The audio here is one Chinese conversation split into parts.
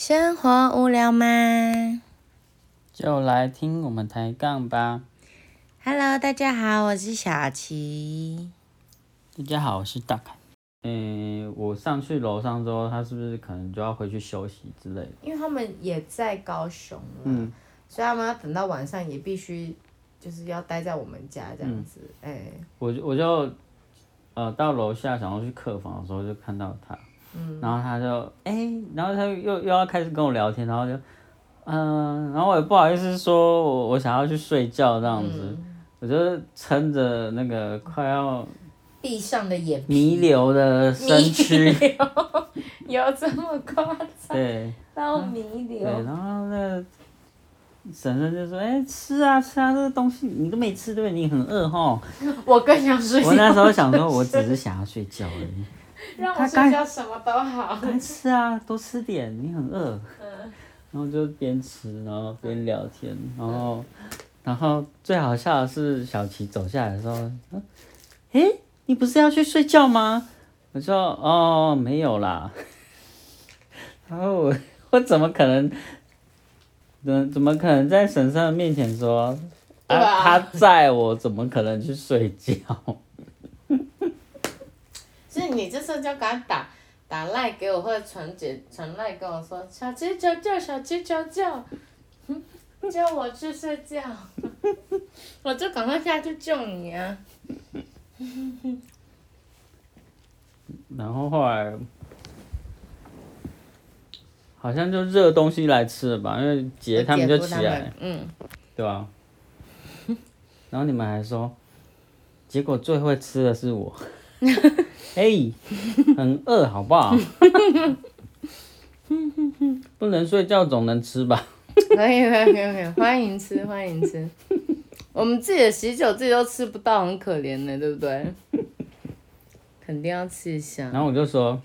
生活无聊吗就来听我们抬杠吧。？Hello，大家好，我是小琪。大家好，我是大凯。嗯，我上去楼上之后，他是不是可能就要回去休息之类的？因为他们也在高雄了，嗯，所以他们要等到晚上也必须就是要待在我们家这样子。哎、我就我就呃到楼下想要去客房的时候，就看到他，嗯，然后他就哎、然后他又又要开始跟我聊天，然后就嗯、然后我也不好意思说我我想要去睡觉这样子，我就撑着那个快要闭上的眼皮，弥留的身躯，有这么夸张对。到弥对，留？然后那个婶婶就说：“哎、吃啊吃啊，这个东西你都没吃，对不对？你很饿吼。我更想睡”觉。我那时候想说，我只是想要睡觉而已，让我睡觉什么都好。该吃啊，多吃点，你很饿。然后就边吃，然后边聊天，然后，然后最好笑的是小琪走下来的时候，说：“哎、你不是要去睡觉吗？”我说：“哦，没有啦。”然后我我怎么可能，怎怎么可能在婶婶面前说，对啊他在我怎么可能去睡觉？你这时候就要给他打打赖给我，或者传简传赖跟我说，小鸡叫叫，小鸡叫叫，嗯 叫我去睡觉，我就赶快下去救你啊！然后后来好像就热东西来吃了吧，因为姐他们就起来，嗯，对吧、然后你们还说，结果最会吃的是我，嘿，很饿好不好？不能睡觉总能吃吧？可以可以可以可以，欢迎吃欢迎吃。我们自己的喜酒自己都吃不到，很可怜呢，对不对？肯定要吃一下。然后我就说，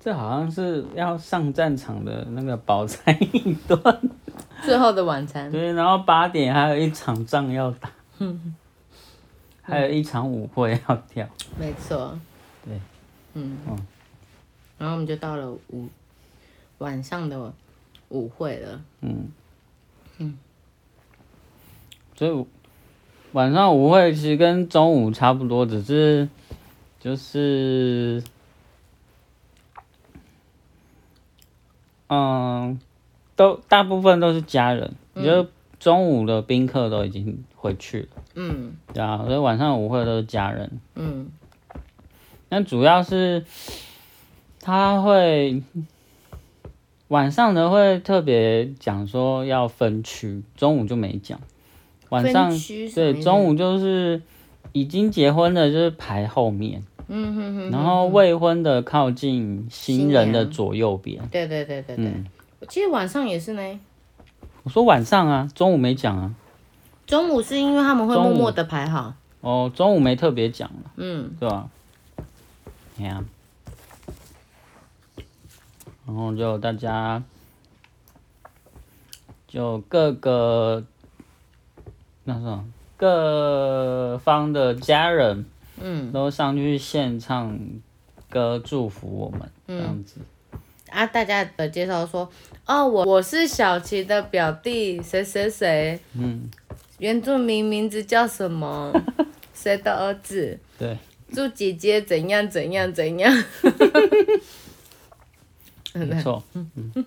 这好像是要上战场的那个饱餐一顿。最后的晚餐，对，然后八点还有一场仗要打，还有一场舞会要跳。没错。对。嗯。嗯然后我们就到了午晚上的舞会了。嗯所以晚上舞会其实跟中午差不多，只是就是，嗯，都大部分都是家人，就中午的宾客都已经回去了，嗯对啊，所以晚上舞会都是家人。嗯那主要是他会晚上的会特别讲说要分区，中午就没讲。晚上对中午就是已经结婚的，就是排后面，嗯哼哼。然后未婚的靠近新人的左右边。对对对对对。嗯其实晚上也是呢，我说晚上啊，中午没讲啊。中午是因为他们会默默的排好。哦，中午没特别讲了，嗯。对吧？哎呀，然后就大家就各个那什么各方的家人嗯。都上去献唱歌祝福我们，这样子。啊，大家的介绍说，哦，我我是小琪的表弟，谁谁谁，嗯，原住民名字叫什么？谁的儿子？对，祝姐姐怎样怎样怎样。没错，嗯，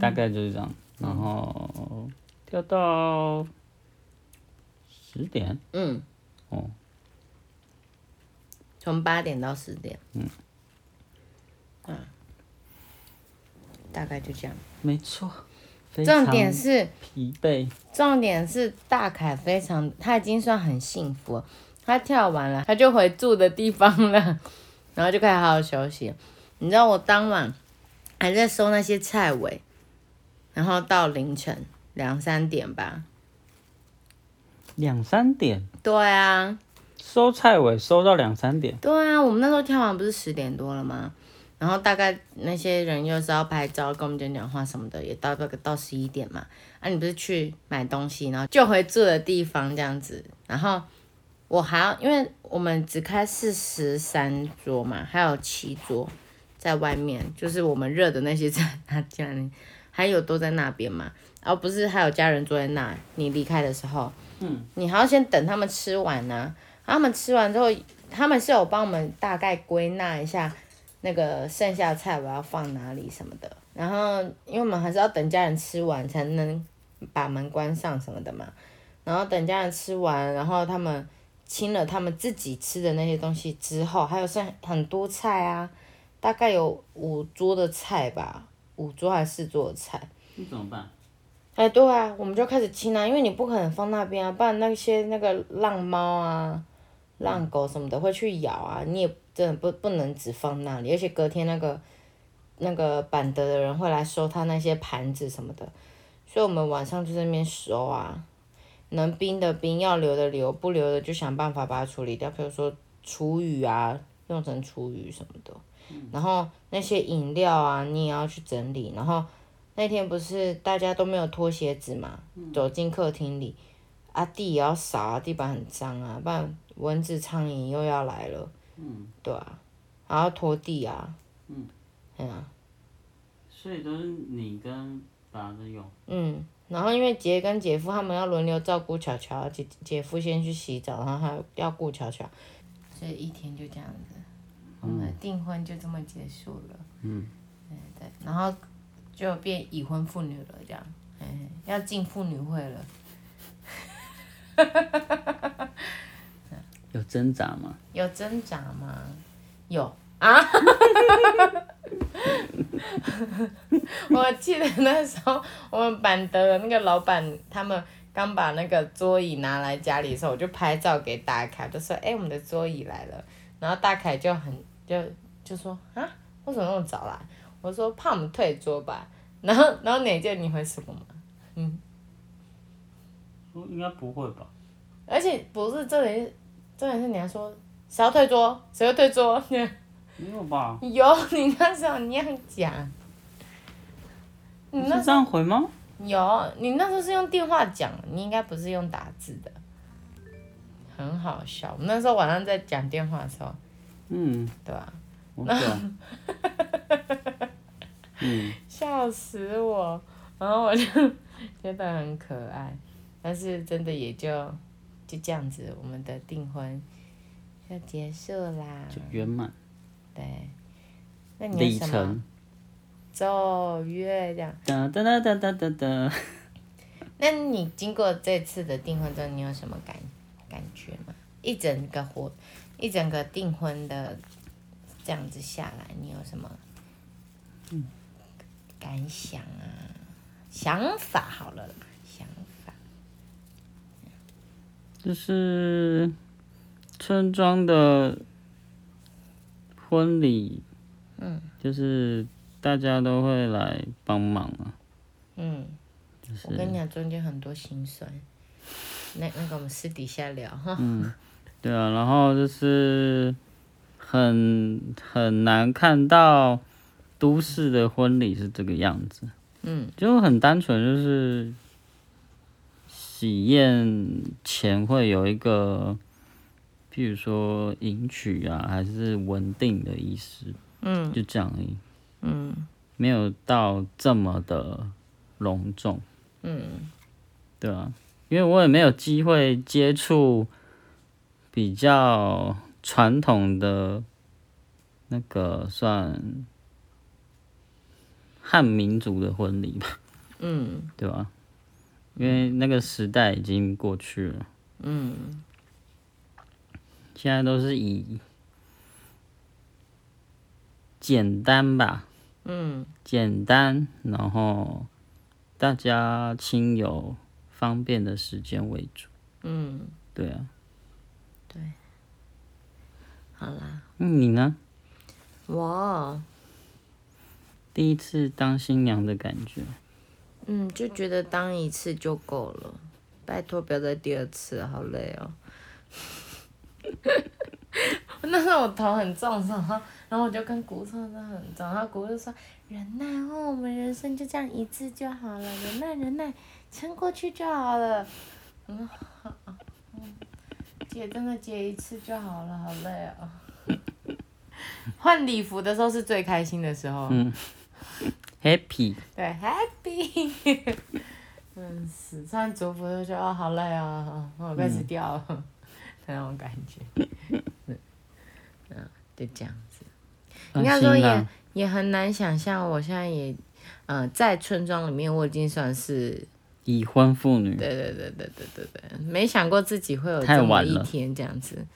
大概就是这样。然后跳到十点，嗯。哦。从八点到十点。嗯。啊。大概就这样。没错。非重点是，疲惫，重点是大凯非常，他已经算很幸福了。他跳完了，他就回住的地方了，然后就可以好好休息。你知道我当晚还在收那些菜尾，然后到凌晨两三点吧。两三点对啊，收菜尾收到两三点，对啊，我们那时候跳完不是十点多了吗？然后大概那些人又是要拍照、跟我们讲讲话什么的，也到那个到十一点嘛。啊，你不是去买东西，然后就回住的地方这样子。然后我还要，因为我们只开四十三桌嘛，还有七桌，在外面，就是我们热的那些在他家里，还有都在那边嘛，而、不是还有家人坐在那，你离开的时候，嗯，你还要先等他们吃完呢、他们吃完之后，他们是有帮我们大概归纳一下那个剩下的菜我要放哪里什么的。然后，因为我们还是要等家人吃完才能把门关上什么的嘛。然后等家人吃完，然后他们清了他们自己吃的那些东西之后，还有剩很多菜啊，大概有五桌的菜吧，五桌还是四桌的菜。那怎么办？哎，对啊，我们就开始清啊，因为你不可能放那边啊，不然那些那个浪猫啊、浪狗什么的会去咬啊，你也真的不不能只放那里，而且隔天那个那个板德的人会来收他那些盘子什么的，所以我们晚上就在那边收啊，能冰的冰，要留的留，不留的就想办法把它处理掉，比如说厨余啊，用成厨余什么的，然后那些饮料啊，你也要去整理，然后。那天不是大家都没有脱鞋子嘛，走进客厅里，啊地也要扫啊，地板很脏啊，不然蚊子苍蝇又要来了，嗯，对啊，还要拖地啊，嗯，哎呀、所以都是你跟爸在用。嗯，然后因为姐跟姐夫他们要轮流照顾巧巧，姐姐夫先去洗澡，然后还要顾巧巧，所以一天就这样子，我们订婚就这么结束了。嗯，对对，然后就变已婚妇女了，这样，哎，要进妇女会了。有挣扎吗？有挣扎吗？有啊！我记得那时候我们板德的那个老板，他们刚把那个桌椅拿来家里的时候，我就拍照给大凯，就说：“哎、我们的桌椅来了。”然后大凯就很就就说：“啊，为什么那么早来？”我说：“怕我们退桌吧。”然后然后哪件你会什么吗？嗯应该不会吧？而且不是这里，重点是你还说谁要退桌，谁要退桌？没有吧？有，你那时候你这样讲，你那是这样回吗？有，你那时候是用电话讲，你应该不是用打字的，很好笑。我们那时候晚上在讲电话的时候，嗯，对吧？我懂。嗯，笑死我，然后我就觉得很可爱，但是真的也就就这样子，我们的订婚要结束啦。就圆满对，那你里有什么程。奏乐这样？哒哒哒哒哒哒哒。那你经过这次的订婚之后，你有什么感感觉吗？一整个活，一整个订婚的这样子下来，你有什么感想啊？想法好了啦，想法。就是村庄的婚礼，嗯，就是大家都会来帮忙啊，嗯，就是我跟你讲，中间很多心酸。那那个我们私底下聊哈。嗯对啊，然后就是很很难看到都市的婚礼是这个样子，嗯。就很单纯，就是喜宴前会有一个，譬如说迎娶啊，还是稳定的仪式，嗯。就这样而已，嗯。没有到这么的隆重，嗯。对啊，因为我也没有机会接触比较传统的那个算汉民族的婚礼吧，嗯。对吧？因为那个时代已经过去了，嗯。现在都是以简单吧，嗯简单，然后大家亲友方便的时间为主，嗯，对啊。对。好啦，嗯，你呢？我。第一次当新娘的感觉，嗯就觉得当一次就够了，拜托不要再第二次，好累哦。那时候我头很重，然后然后我就跟姑说真的很重，然后姑就说忍耐哦，我们人生就这样一次就好了，忍耐忍耐，撑过去就好了。嗯，姐真的结一次就好了，好累哦。换礼服的时候是最开心的时候。嗯 Happy，对，Happy。嗯，是穿族服就觉得哦好累啊，我开始掉了、的那种感觉。嗯，就这样子。应该说也也很难想象，我现在也，呃，在村庄里面，我已经算是，已婚妇女，对对对对对对对，没想过自己会有太这么一天这样子。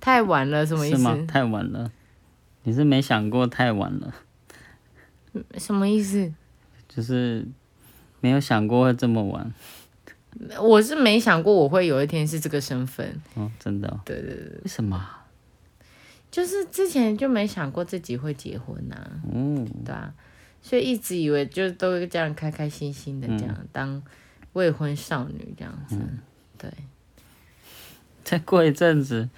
太晚了，什么意是吗？思？太晚了，你是没想过太晚了，什么意思？就是没有想过会这么晚。我是没想过我会有一天是这个身份，哦，真的、哦？对对对，为什么？啊？就是之前就没想过自己会结婚呐、嗯，对啊，所以一直以为就都这样开开心心的这样、当未婚少女这样子，对，再过一阵子。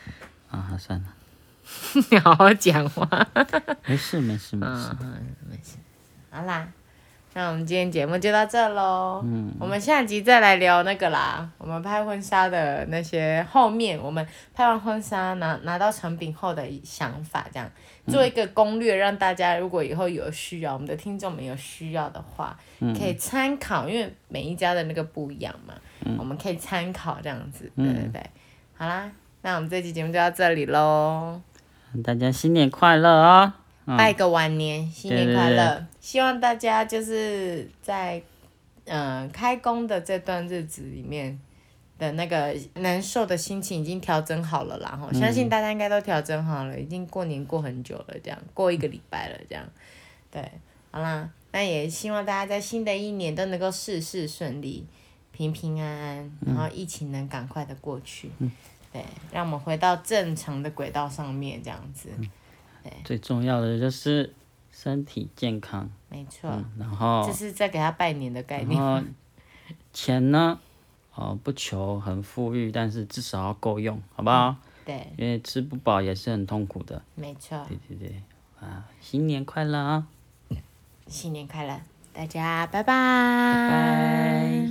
啊，算了，你好好讲话，没事没事没事。嗯，没事，好啦，那我们今天节目就到这喽，嗯，我们下集再来聊那个啦，我们拍婚纱的那些后面，我们拍完婚纱拿拿到成品后的想法，这样。做一个攻略，让大家如果以后有需要，我们的听众们有需要的话，可以参考，因为每一家的那个不一样嘛，我们可以参考这样子，对对对，好啦，那我们这期节目就到这里喽。大家新年快乐啊、哦！拜个晚年，新年快乐！对希望大家就是在嗯、呃开工的这段日子里面的那个难受的心情已经调整好了啦。哈、相信大家应该都调整好了，已经过年过很久了，这样过一个礼拜了，这样。对，好啦，那也希望大家在新的一年都能够事事顺利，平平安安，然后疫情能赶快的过去。对，让我们回到正常的轨道上面，这样子，最重要的就是身体健康，没错。然后这是在给他拜年的概念。然后 钱呢，哦不求很富裕，但是至少要够用，好不好？对，因为吃不饱也是很痛苦的。没错。对对对，啊，新年快乐啊！新年快乐，大家拜拜。拜。